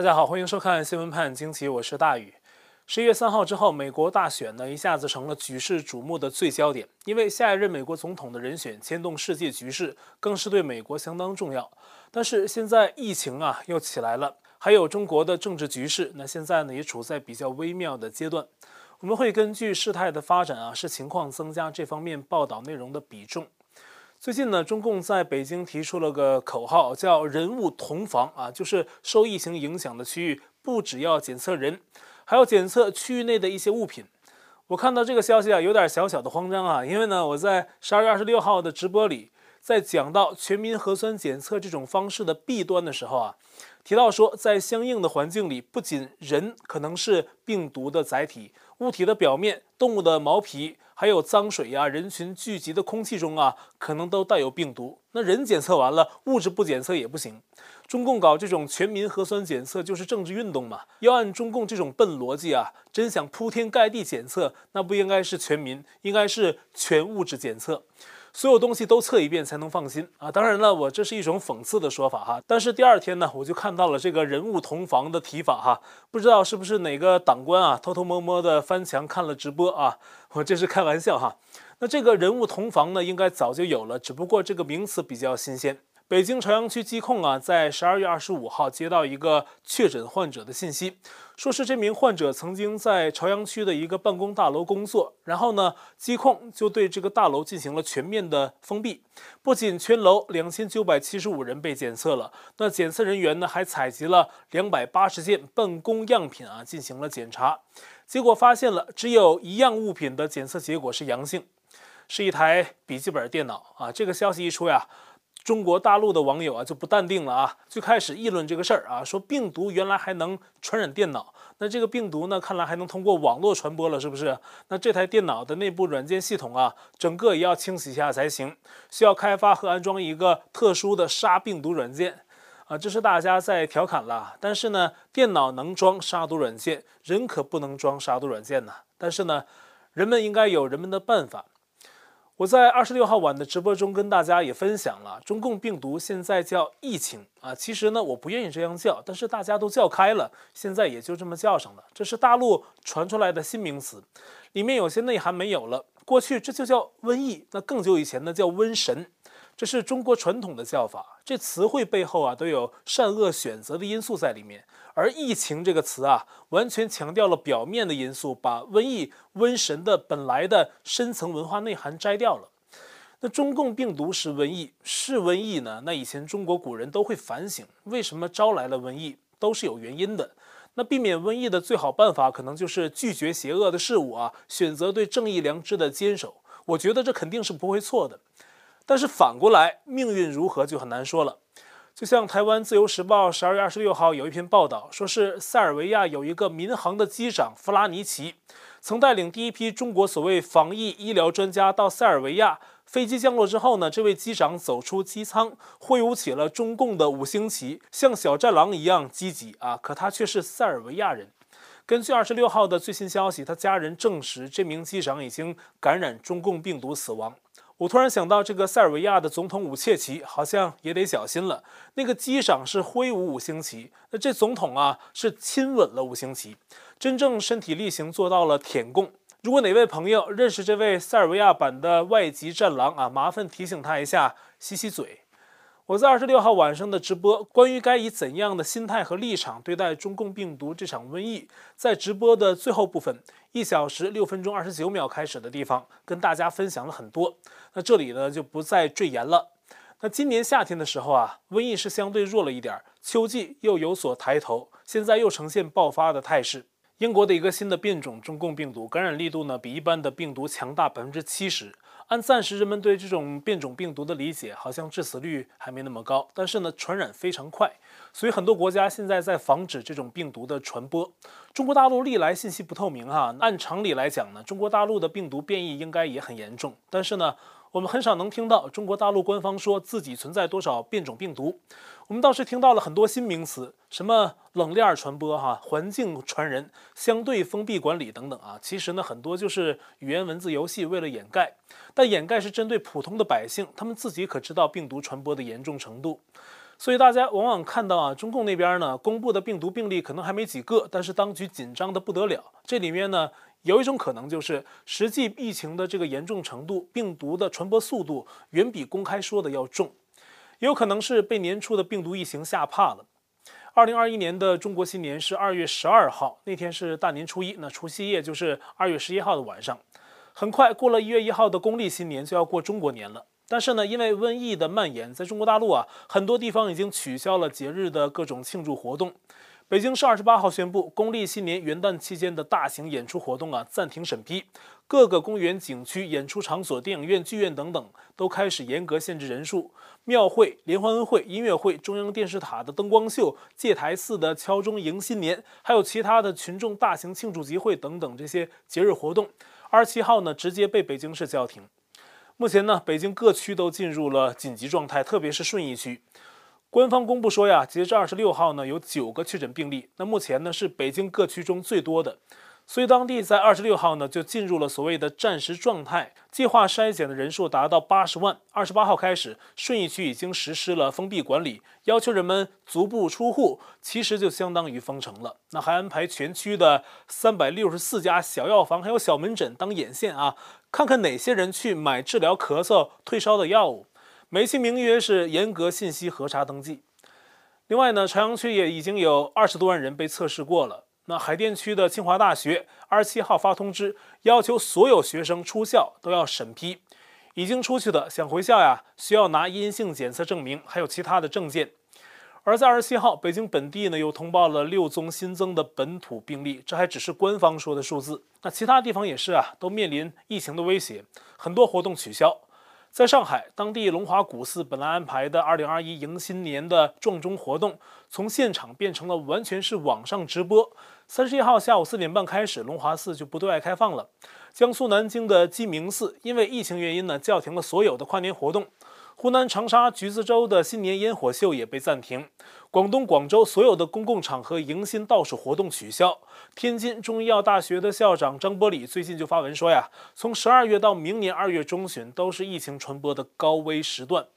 大家好，欢迎收看新闻判惊奇，我是大宇。十一月三号之后，美国大选呢一下子成了举世瞩目的最焦点，因为下一任美国总统的人选牵动世界局势，更是对美国相当重要。但是现在疫情啊又起来了，还有中国的政治局势，那现在呢也处在比较微妙的阶段。我们会根据事态的发展啊，视情况增加这方面报道内容的比重。最近呢，中共在北京提出了个口号，叫“人物同房”啊，就是受疫情影响的区域，不只要检测人，还要检测区域内的一些物品。我看到这个消息啊，有点小小的慌张啊，因为呢，我在十二月二十六号的直播里，在讲到全民核酸检测这种方式的弊端的时候啊，提到说，在相应的环境里，不仅人可能是病毒的载体。物体的表面、动物的毛皮，还有脏水呀、人群聚集的空气中啊，可能都带有病毒。那人检测完了，物质不检测也不行。中共搞这种全民核酸检测就是政治运动嘛？要按中共这种笨逻辑啊，真想铺天盖地检测，那不应该是全民，应该是全物质检测。所有东西都测一遍才能放心啊！当然了，我这是一种讽刺的说法哈。但是第二天呢，我就看到了这个人物同房的提法哈，不知道是不是哪个党官啊偷偷摸摸的翻墙看了直播啊？我这是开玩笑哈。那这个人物同房呢，应该早就有了，只不过这个名词比较新鲜。北京朝阳区疾控啊，在十二月二十五号接到一个确诊患者的信息，说是这名患者曾经在朝阳区的一个办公大楼工作，然后呢，疾控就对这个大楼进行了全面的封闭，不仅全楼两千九百七十五人被检测了，那检测人员呢还采集了两百八十件办公样品啊，进行了检查，结果发现了只有一样物品的检测结果是阳性，是一台笔记本电脑啊。这个消息一出呀。中国大陆的网友啊就不淡定了啊，就开始议论这个事儿啊，说病毒原来还能传染电脑，那这个病毒呢，看来还能通过网络传播了，是不是？那这台电脑的内部软件系统啊，整个也要清洗一下才行，需要开发和安装一个特殊的杀病毒软件啊，这是大家在调侃了。但是呢，电脑能装杀毒软件，人可不能装杀毒软件呢。但是呢，人们应该有人们的办法。我在二十六号晚的直播中跟大家也分享了，中共病毒现在叫疫情啊，其实呢我不愿意这样叫，但是大家都叫开了，现在也就这么叫上了。这是大陆传出来的新名词，里面有些内涵没有了。过去这就叫瘟疫，那更久以前呢叫瘟神。这是中国传统的叫法，这词汇背后啊都有善恶选择的因素在里面。而疫情这个词啊，完全强调了表面的因素，把瘟疫、瘟神的本来的深层文化内涵摘掉了。那中共病毒是瘟疫，是瘟疫呢？那以前中国古人都会反省，为什么招来了瘟疫，都是有原因的。那避免瘟疫的最好办法，可能就是拒绝邪恶的事物啊，选择对正义良知的坚守。我觉得这肯定是不会错的。但是反过来，命运如何就很难说了。就像台湾自由时报十二月二十六号有一篇报道，说是塞尔维亚有一个民航的机长弗拉尼奇，曾带领第一批中国所谓防疫医疗专家到塞尔维亚。飞机降落之后呢，这位机长走出机舱，挥舞起了中共的五星旗，像小战狼一样积极啊。可他却是塞尔维亚人。根据二十六号的最新消息，他家人证实这名机长已经感染中共病毒死亡。我突然想到，这个塞尔维亚的总统武切奇好像也得小心了。那个机长是挥舞五星旗，那这总统啊是亲吻了五星旗，真正身体力行做到了舔共。如果哪位朋友认识这位塞尔维亚版的外籍战狼啊，麻烦提醒他一下，洗洗嘴。我在二十六号晚上的直播，关于该以怎样的心态和立场对待中共病毒这场瘟疫，在直播的最后部分，一小时六分钟二十九秒开始的地方，跟大家分享了很多。那这里呢就不再赘言了。那今年夏天的时候啊，瘟疫是相对弱了一点，秋季又有所抬头，现在又呈现爆发的态势。英国的一个新的变种中共病毒，感染力度呢比一般的病毒强大百分之七十。按暂时人们对这种变种病毒的理解，好像致死率还没那么高，但是呢，传染非常快，所以很多国家现在在防止这种病毒的传播。中国大陆历来信息不透明哈，按常理来讲呢，中国大陆的病毒变异应该也很严重，但是呢，我们很少能听到中国大陆官方说自己存在多少变种病毒。我们倒是听到了很多新名词，什么冷链传播哈、环境传人、相对封闭管理等等啊。其实呢，很多就是语言文字游戏，为了掩盖。但掩盖是针对普通的百姓，他们自己可知道病毒传播的严重程度。所以大家往往看到啊，中共那边呢公布的病毒病例可能还没几个，但是当局紧张得不得了。这里面呢有一种可能就是实际疫情的这个严重程度、病毒的传播速度远比公开说的要重，有可能是被年初的病毒疫情吓怕了。二零二一年的中国新年是二月十二号，那天是大年初一，那除夕夜就是二月十一号的晚上。很快过了一月一号的公历新年，就要过中国年了。但是呢，因为瘟疫的蔓延，在中国大陆啊，很多地方已经取消了节日的各种庆祝活动。北京市二十八号宣布，公历新年元旦期间的大型演出活动啊暂停审批，各个公园、景区、演出场所、电影院、剧院等等都开始严格限制人数。庙会、联欢晚会、音乐会、中央电视塔的灯光秀、戒台寺的敲钟迎新年，还有其他的群众大型庆祝集会等等这些节日活动，二十七号呢直接被北京市叫停。目前呢，北京各区都进入了紧急状态，特别是顺义区，官方公布说呀，截至二十六号呢，有九个确诊病例，那目前呢是北京各区中最多的。所以当地在二十六号呢就进入了所谓的战时状态，计划筛检的人数达到八十万。二十八号开始，顺义区已经实施了封闭管理，要求人们足不出户，其实就相当于封城了。那还安排全区的三百六十四家小药房还有小门诊当眼线啊，看看哪些人去买治疗咳嗽退烧的药物。美其名曰是严格信息核查登记。另外呢，朝阳区也已经有二十多万人被测试过了。那海淀区的清华大学二十七号发通知，要求所有学生出校都要审批，已经出去的想回校呀，需要拿阴性检测证明，还有其他的证件。而在二十七号，北京本地呢又通报了六宗新增的本土病例，这还只是官方说的数字，那其他地方也是啊，都面临疫情的威胁，很多活动取消。在上海，当地龙华古寺本来安排的2021迎新年的撞钟活动，从现场变成了完全是网上直播。三十一号下午四点半开始，龙华寺就不对外开放了。江苏南京的鸡鸣寺因为疫情原因呢，叫停了所有的跨年活动。湖南长沙橘子洲的新年烟火秀也被暂停，广东广州所有的公共场合迎新倒数活动取消。天津中医药大学的校长张伯礼最近就发文说呀，从十二月到明年二月中旬都是疫情传播的高危时段，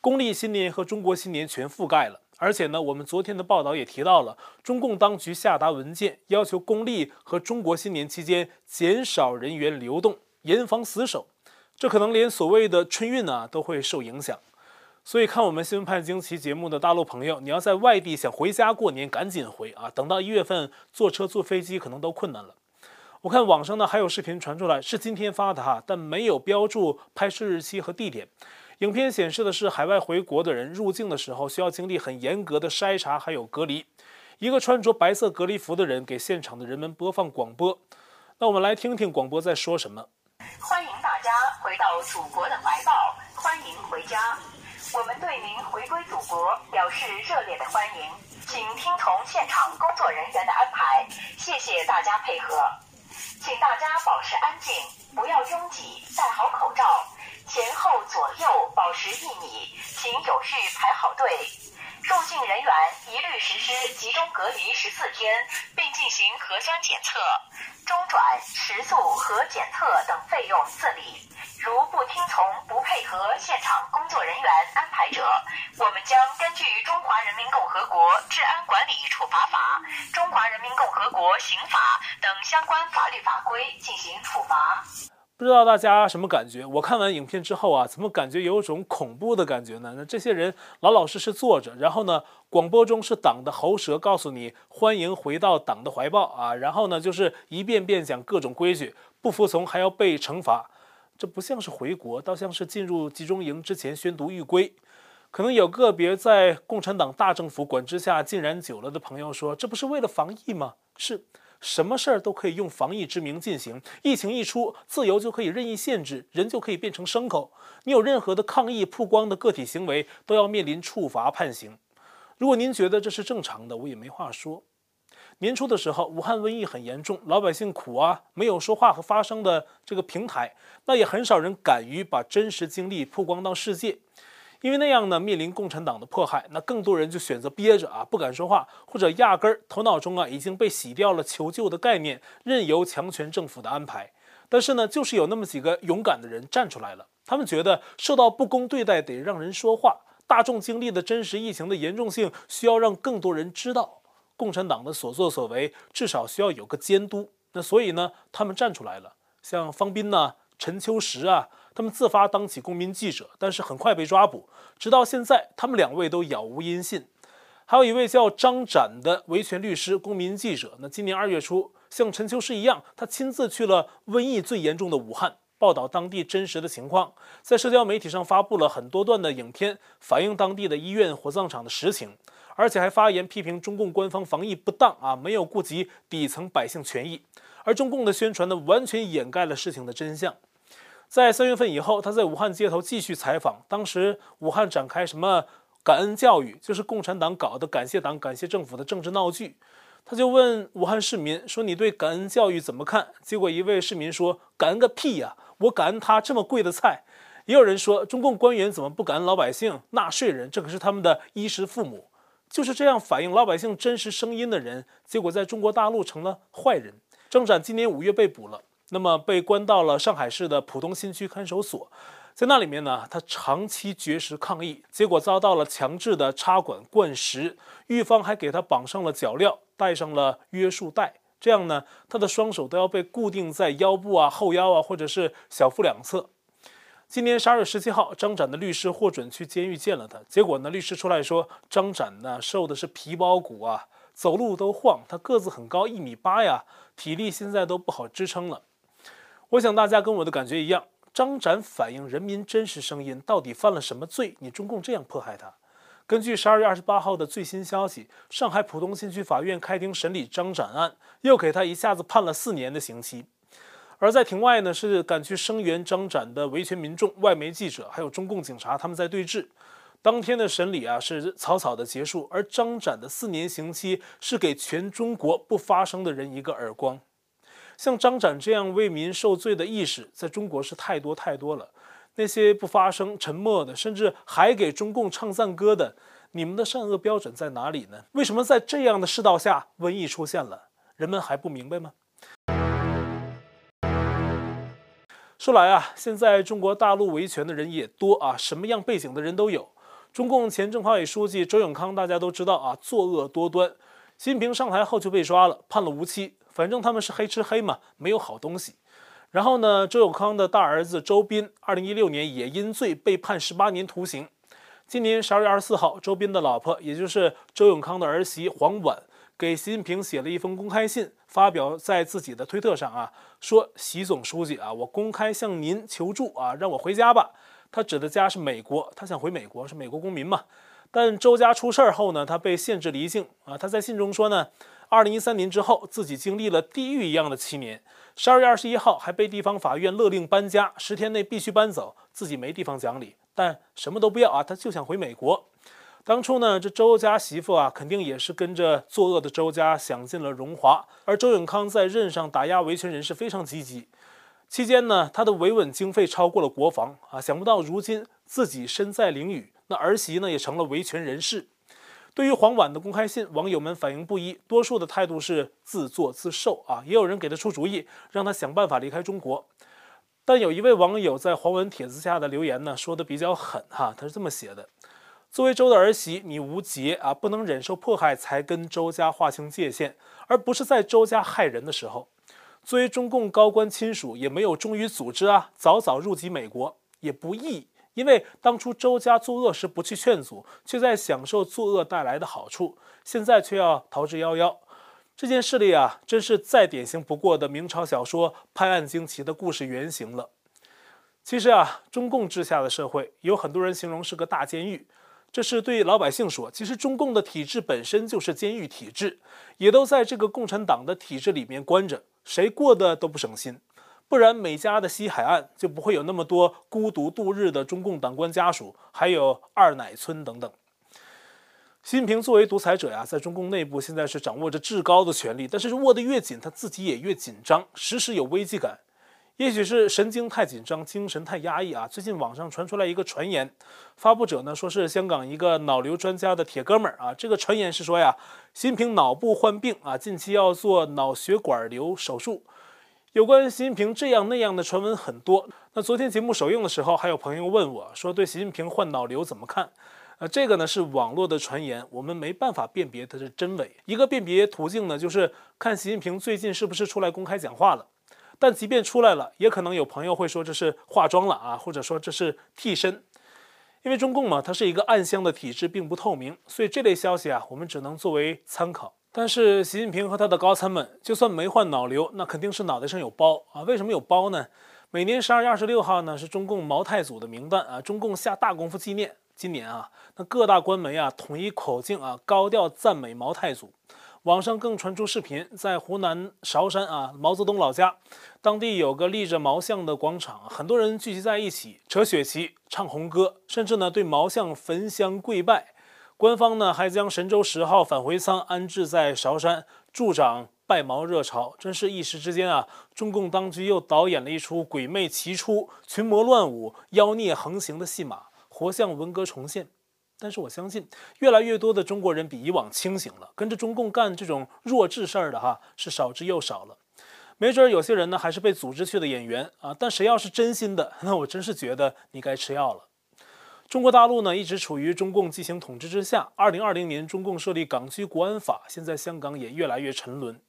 公历新年和中国新年全覆盖了。而且呢，我们昨天的报道也提到了，中共当局下达文件，要求公历和中国新年期间减少人员流动，严防死守。这可能连所谓的春运啊都会受影响，所以看我们新闻判惊奇节目的大陆朋友，你要在外地想回家过年，赶紧回啊！等到一月份坐车坐飞机可能都困难了。我看网上呢还有视频传出来，是今天发的哈，但没有标注拍摄日期和地点。影片显示的是海外回国的人入境的时候需要经历很严格的筛查还有隔离。一个穿着白色隔离服的人给现场的人们播放广播，那我们来听听广播在说什么。欢迎大家回到祖国的怀抱，欢迎回家。我们对您回归祖国表示热烈的欢迎，请听从现场工作人员的安排，谢谢大家配合。请大家保持安静，不要拥挤，戴好口罩，前后左右保持一米，请有序排好队。入境人员一律实施集中隔离十四天，并进行核酸检测，中转、食宿和检测等费用自理。如不听从、不配合现场工作人员安排者，我们将根据《中华人民共和国治安管理处罚法》《中华人民共和国刑法》等相关法律法规进行处罚。不知道大家什么感觉？我看完影片之后啊，怎么感觉有种恐怖的感觉呢？那这些人老老实实坐着，然后呢，广播中是党的喉舌，告诉你欢迎回到党的怀抱啊，然后呢，就是一遍遍讲各种规矩，不服从还要被惩罚，这不像是回国，倒像是进入集中营之前宣读狱规。可能有个别在共产党大政府管制下浸染久了的朋友说，这不是为了防疫吗？是。什么事儿都可以用防疫之名进行，疫情一出，自由就可以任意限制，人就可以变成牲口。你有任何的抗议曝光的个体行为，都要面临处罚判刑。如果您觉得这是正常的，我也没话说。年初的时候，武汉瘟疫很严重，老百姓苦啊，没有说话和发声的这个平台，那也很少人敢于把真实经历曝光到世界。因为那样呢，面临共产党的迫害，那更多人就选择憋着啊，不敢说话，或者压根儿头脑中啊已经被洗掉了求救的概念，任由强权政府的安排。但是呢，就是有那么几个勇敢的人站出来了，他们觉得受到不公对待得让人说话，大众经历的真实疫情的严重性需要让更多人知道。共产党的所作所为至少需要有个监督。那所以呢，他们站出来了，像方斌呐、陈秋实啊，他们自发当起公民记者，但是很快被抓捕，直到现在，他们两位都杳无音信。还有一位叫张展的维权律师、公民记者，那今年二月初，像陈秋实一样，他亲自去了瘟疫最严重的武汉，报道当地真实的情况，在社交媒体上发布了很多段的影片，反映当地的医院、火葬场的实情，而且还发言批评中共官方防疫不当啊，没有顾及底层百姓权益，而中共的宣传呢，完全掩盖了事情的真相。在三月份以后，他在武汉街头继续采访，当时武汉展开什么？感恩教育就是共产党搞的，感谢党、感谢政府的政治闹剧。他就问武汉市民说：“你对感恩教育怎么看？”结果一位市民说：“感恩个屁呀！我感恩他这么贵的菜。”也有人说：“中共官员怎么不感恩老百姓？纳税人这可是他们的衣食父母。”就是这样反映老百姓真实声音的人，结果在中国大陆成了坏人。张展今年五月被捕了，那么被关到了上海市的浦东新区看守所。在那里面呢，他长期绝食抗议，结果遭到了强制的插管灌食，狱方还给他绑上了脚镣，戴上了约束带，这样呢，他的双手都要被固定在腰部啊、后腰啊，或者是小腹两侧。今年十二月十七号，张展的律师获准去监狱见了他，结果呢，律师出来说，张展呢瘦的是皮包骨啊，走路都晃，他个子很高，一米八呀，体力现在都不好支撑了。我想大家跟我的感觉一样。张展反映人民真实声音，到底犯了什么罪？你中共这样迫害他？根据十二月二十八号的最新消息，上海浦东新区法院开庭审理张展案，又给他一下子判了四年的刑期。而在庭外呢，是赶去声援张展的维权民众、外媒记者，还有中共警察，他们在对峙。当天的审理啊，是草草的结束，而张展的四年刑期是给全中国不发声的人一个耳光。像张展这样为民受罪的意识，在中国是太多太多了。那些不发声、沉默的，甚至还给中共唱赞歌的，你们的善恶标准在哪里呢？为什么在这样的世道下，瘟疫出现了，人们还不明白吗？说来啊，现在中国大陆维权的人也多啊，什么样背景的人都有。中共前政法委书记周永康，大家都知道啊，作恶多端。习近平上台后就被抓了，判了无期。反正他们是黑吃黑嘛，没有好东西。然后呢，周永康的大儿子周斌，二零一六年也因罪被判十八年徒刑。今年十二月二十四号，周斌的老婆，也就是周永康的儿媳黄婉，给习近平写了一封公开信，发表在自己的推特上啊，说习总书记啊，我公开向您求助啊，让我回家吧。他指的家是美国，他想回美国，是美国公民嘛。但周家出事儿后呢，他被限制离境啊。他在信中说呢。二零一三年之后，自己经历了地狱一样的七年。十二月二十一号，还被地方法院勒令搬家，十天内必须搬走。自己没地方讲理，但什么都不要啊，他就想回美国。当初呢，这周家媳妇啊，肯定也是跟着作恶的周家享尽了荣华。而周永康在任上打压维权人士非常积极，期间呢，他的维稳经费超过了国防啊。想不到如今自己身在囹圄，那儿媳呢，也成了维权人士。对于黄婉的公开信，网友们反应不一，多数的态度是自作自受啊，也有人给他出主意，让他想办法离开中国。但有一位网友在黄文帖子下的留言呢，说的比较狠哈，他是这么写的：作为周的儿媳，你无节啊，不能忍受迫害，才跟周家划清界限，而不是在周家害人的时候。作为中共高官亲属，也没有忠于组织啊，早早入籍美国也不易。因为当初周家作恶时不去劝阻，却在享受作恶带来的好处，现在却要逃之夭夭。这件事例啊，真是再典型不过的明朝小说《拍案惊奇》的故事原型了。其实啊，中共治下的社会，有很多人形容是个大监狱，这是对老百姓说。其实中共的体制本身就是监狱体制，也都在这个共产党的体制里面关着，谁过得都不省心。不然，美加的西海岸就不会有那么多孤独度日的中共党官家属，还有二奶村等等。习近平作为独裁者呀，在中共内部现在是掌握着至高的权力，但是握得越紧，他自己也越紧张，时时有危机感。也许是神经太紧张，精神太压抑啊。最近网上传出来一个传言，发布者呢说是香港一个脑瘤专家的铁哥们儿啊。这个传言是说呀，习近平脑部患病啊，近期要做脑血管瘤手术。有关习近平这样那样的传闻很多。那昨天节目首映的时候，还有朋友问我说，对习近平患脑瘤怎么看？呃，这个呢是网络的传言，我们没办法辨别它的真伪。一个辨别途径呢，就是看习近平最近是不是出来公开讲话了。但即便出来了，也可能有朋友会说这是化妆了啊，或者说这是替身。因为中共嘛，它是一个暗箱的体制，并不透明，所以这类消息啊，我们只能作为参考。但是习近平和他的高参们，就算没换脑瘤，那肯定是脑袋上有包啊。为什么有包呢？每年十二月二十六号呢，是中共毛太祖的名诞啊，中共下大功夫纪念。今年啊，那各大官媒啊，统一口径啊，高调赞美毛太祖。网上更传出视频，在湖南韶山啊，毛泽东老家，当地有个立着毛像的广场，很多人聚集在一起，扯雪旗，唱红歌，甚至呢对毛像焚香跪拜。官方呢还将神舟十号返回舱安置在韶山，助长拜毛热潮。真是一时之间啊，中共当局又导演了一出鬼魅齐出、群魔乱舞、妖孽横行的戏码，活像文革重现。但是我相信，越来越多的中国人比以往清醒了，跟着中共干这种弱智事儿的哈是少之又少了。没准有些人呢还是被组织去的演员啊，但谁要是真心的，那我真是觉得你该吃药了。中国大陆呢一直处于中共进行统治之下，二零二零年中共设立港区国安法，现在香港也越来越沉沦。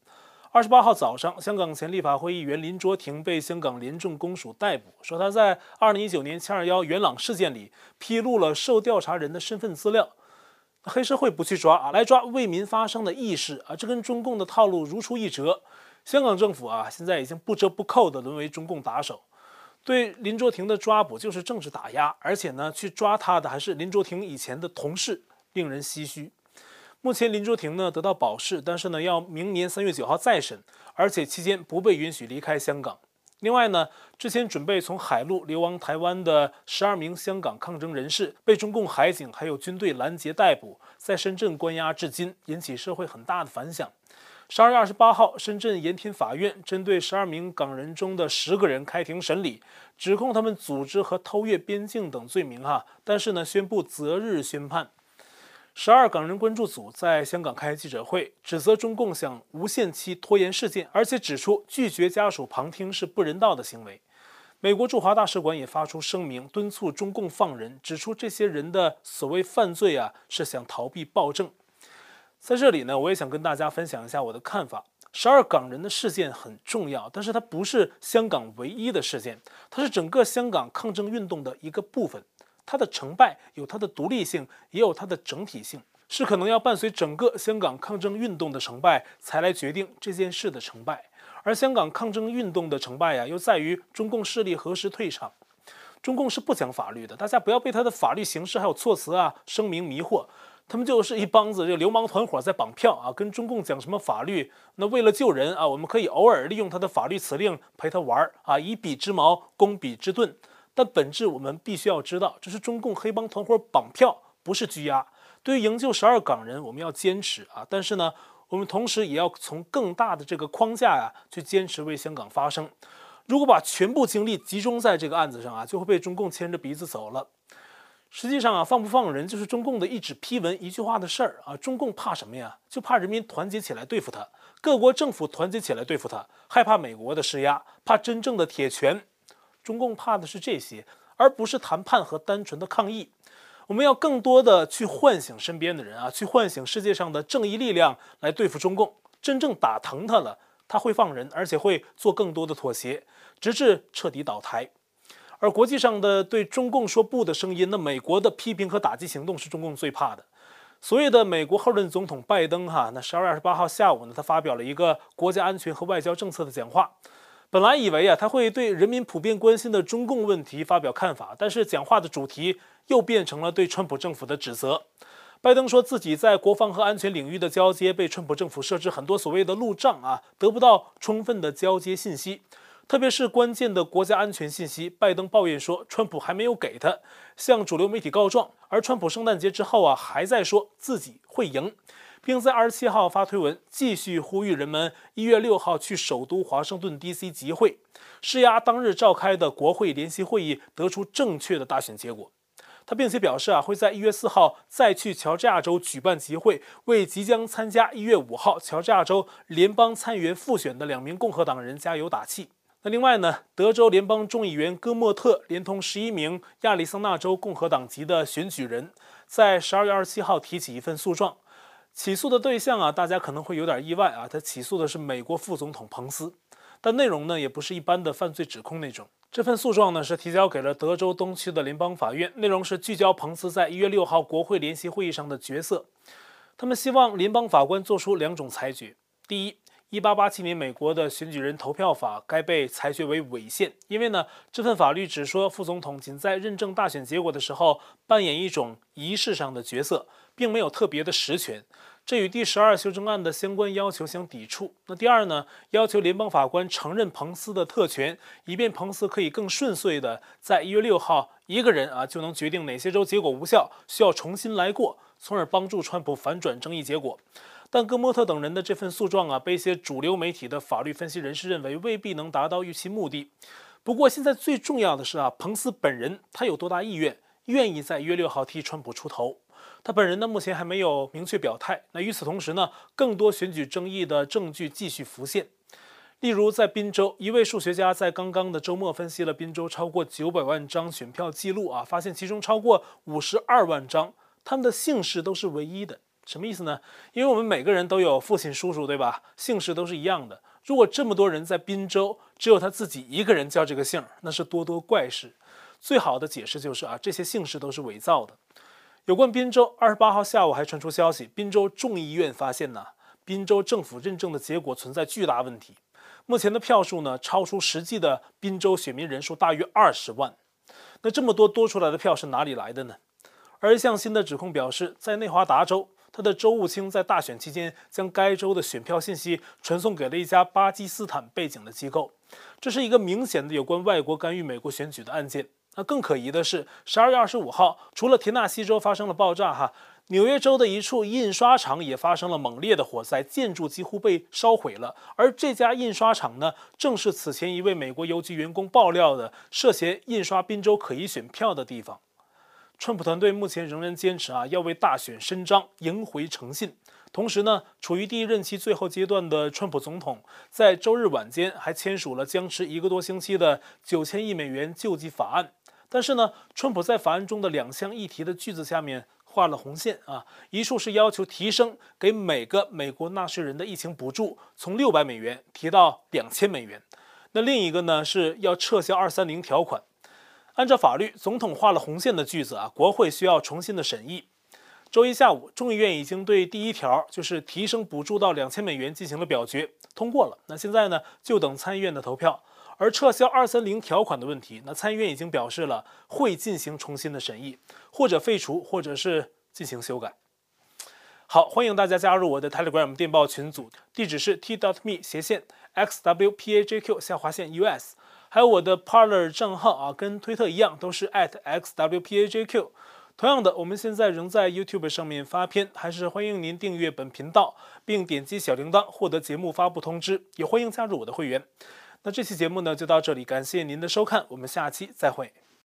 二十八号早上，香港前立法会议员林卓廷被香港廉政公署逮捕，说他在二零一九年七二幺元朗事件里披露了受调查人的身份资料。黑社会不去抓啊，来抓为民发声的义士啊，这跟中共的套路如出一辙。香港政府啊，现在已经不折不扣地沦为中共打手，对林卓廷的抓捕就是政治打压，而且呢，去抓他的还是林卓廷以前的同事，令人唏嘘。目前林卓廷呢得到保释，但是呢要明年三月九号再审，而且期间不被允许离开香港。另外呢，之前准备从海路流亡台湾的十二名香港抗争人士被中共海警还有军队拦截逮捕，在深圳关押至今，引起社会很大的反响。十二月二十八号，深圳盐田法院针对十二名港人中的十个人开庭审理，指控他们组织和偷越边境等罪名哈，但是呢宣布择日宣判。十二港人关注组在香港开记者会，指责中共想无限期拖延事件，而且指出拒绝家属旁听是不人道的行为。美国驻华大使馆也发出声明，敦促中共放人，指出这些人的所谓犯罪啊，是想逃避暴政。在这里呢，我也想跟大家分享一下我的看法。十二港人的事件很重要，但是它不是香港唯一的事件，它是整个香港抗争运动的一个部分。它的成败有它的独立性，也有它的整体性，是可能要伴随整个香港抗争运动的成败，才来决定这件事的成败。而香港抗争运动的成败呀，又在于中共势力何时退场。中共是不讲法律的，大家不要被他的法律形式还有措辞啊声明迷惑，他们就是一帮子这个流氓团伙在绑票啊，跟中共讲什么法律？那为了救人啊，我们可以偶尔利用他的法律辞令陪他玩啊，以彼之矛攻彼之盾。但本质我们必须要知道，这是中共黑帮团伙绑票，不是拘押。对于营救十二港人，我们要坚持啊！但是呢，我们同时也要从更大的这个框架呀，去坚持为香港发声。如果把全部精力集中在这个案子上啊，就会被中共牵着鼻子走了。实际上啊，放不放人就是中共的一纸批文、一句话的事儿啊。中共怕什么呀？就怕人民团结起来对付他，各国政府团结起来对付他，害怕美国的施压，怕真正的铁拳。中共怕的是这些，而不是谈判和单纯的抗议。我们要更多的去唤醒身边的人啊，去唤醒世界上的正义力量来对付中共。真正打疼他了，他会放人，而且会做更多的妥协，直至彻底倒台。而国际上的对中共说不的声音，那美国的批评和打击行动是中共最怕的。所谓的美国后任总统拜登哈，那十二月二十八号下午呢，他发表了一个国家安全和外交政策的讲话。本来以为啊，他会对人民普遍关心的中共问题发表看法，但是讲话的主题又变成了对川普政府的指责。拜登说自己在国防和安全领域的交接被川普政府设置很多所谓的路障啊，得不到充分的交接信息，特别是关键的国家安全信息。拜登抱怨说，川普还没有给他，向主流媒体告状。而川普圣诞节之后啊，还在说自己会赢。并在二十七号发推文，继续呼吁人们一月六号去首都华盛顿 DC 集会，施压当日召开的国会联席会议得出正确的大选结果。他并且表示啊，会在一月四号再去乔治亚州举办集会，为即将参加一月五号乔治亚州联邦参议员复选的两名共和党人加油打气。那另外呢，德州联邦众议员戈莫特连同十一名亚利桑那州共和党籍的选举人。在十二月二十七号提起一份诉状，起诉的对象啊，大家可能会有点意外啊，他起诉的是美国副总统彭斯，但内容呢也不是一般的犯罪指控那种。这份诉状呢是提交给了德州东区的联邦法院，内容是聚焦彭斯在一月六号国会联席会议上的角色。他们希望联邦法官做出两种裁决：第一，一八八七年美国的选举人投票法该被裁决为违宪，因为呢这份法律只说副总统仅在认证大选结果的时候扮演一种仪式上的角色，并没有特别的实权。这与第十二修正案的相关要求相抵触。那第二呢，要求联邦法官承认彭斯的特权，以便彭斯可以更顺遂的在一月六号一个人啊就能决定哪些州结果无效，需要重新来过，从而帮助川普反转争议结果。但戈莫特等人的这份诉状啊，被一些主流媒体的法律分析人士认为未必能达到预期目的。不过现在最重要的是啊，彭斯本人他有多大意愿，愿意在一月六号替川普出头？他本人呢，目前还没有明确表态。那与此同时呢，更多选举争议的证据继续浮现。例如，在宾州，一位数学家在刚刚的周末分析了宾州超过九百万张选票记录啊，发现其中超过五十二万张，他们的姓氏都是唯一的。什么意思呢？因为我们每个人都有父亲、叔叔，对吧？姓氏都是一样的。如果这么多人在宾州，只有他自己一个人叫这个姓，那是多多怪事。最好的解释就是啊，这些姓氏都是伪造的。有关宾州，二十八号下午还传出消息，宾州众议院发现呢，宾州政府认证的结果存在巨大问题。目前的票数呢，超出实际的宾州选民人数大约二十万。那这么多多出来的票是哪里来的呢？而一项新的指控表示，在内华达州，他的州务卿在大选期间将该州的选票信息传送给了一家巴基斯坦背景的机构。这是一个明显的有关外国干预美国选举的案件。那更可疑的是，十二月二十五号，除了田纳西州发生了爆炸，哈，纽约州的一处印刷厂也发生了猛烈的火灾，建筑几乎被烧毁了。而这家印刷厂呢，正是此前一位美国邮局员工爆料的涉嫌印刷宾州可疑选票的地方。川普团队目前仍然坚持啊，要为大选伸张，赢回诚信。同时呢，处于第一任期最后阶段的川普总统，在周日晚间还签署了僵持一个多星期的九千亿美元救济法案。但是呢，川普在法案中的两项议题的句子下面画了红线啊，一处是要求提升给每个美国纳税人的疫情补助，从六百美元提到两千美元。那另一个呢，是要撤销二三零条款。按照法律，总统画了红线的句子啊，国会需要重新的审议。周一下午，众议院已经对第一条，就是提升补助到两千美元进行了表决，通过了。那现在呢，就等参议院的投票。而撤销二三零条款的问题，那参议院已经表示了会进行重新的审议，或者废除，或者是进行修改。好，欢迎大家加入我的 Telegram 电报群组，地址是 t.dot.me 斜线 xwpajq 下划线 us，还有我的 Parler 账号啊，跟推特一样，都是 @xwpajq。同样的，我们现在仍在 YouTube 上面发片，还是欢迎您订阅本频道，并点击小铃铛获得节目发布通知，也欢迎加入我的会员。那这期节目呢，就到这里，感谢您的收看，我们下期再会。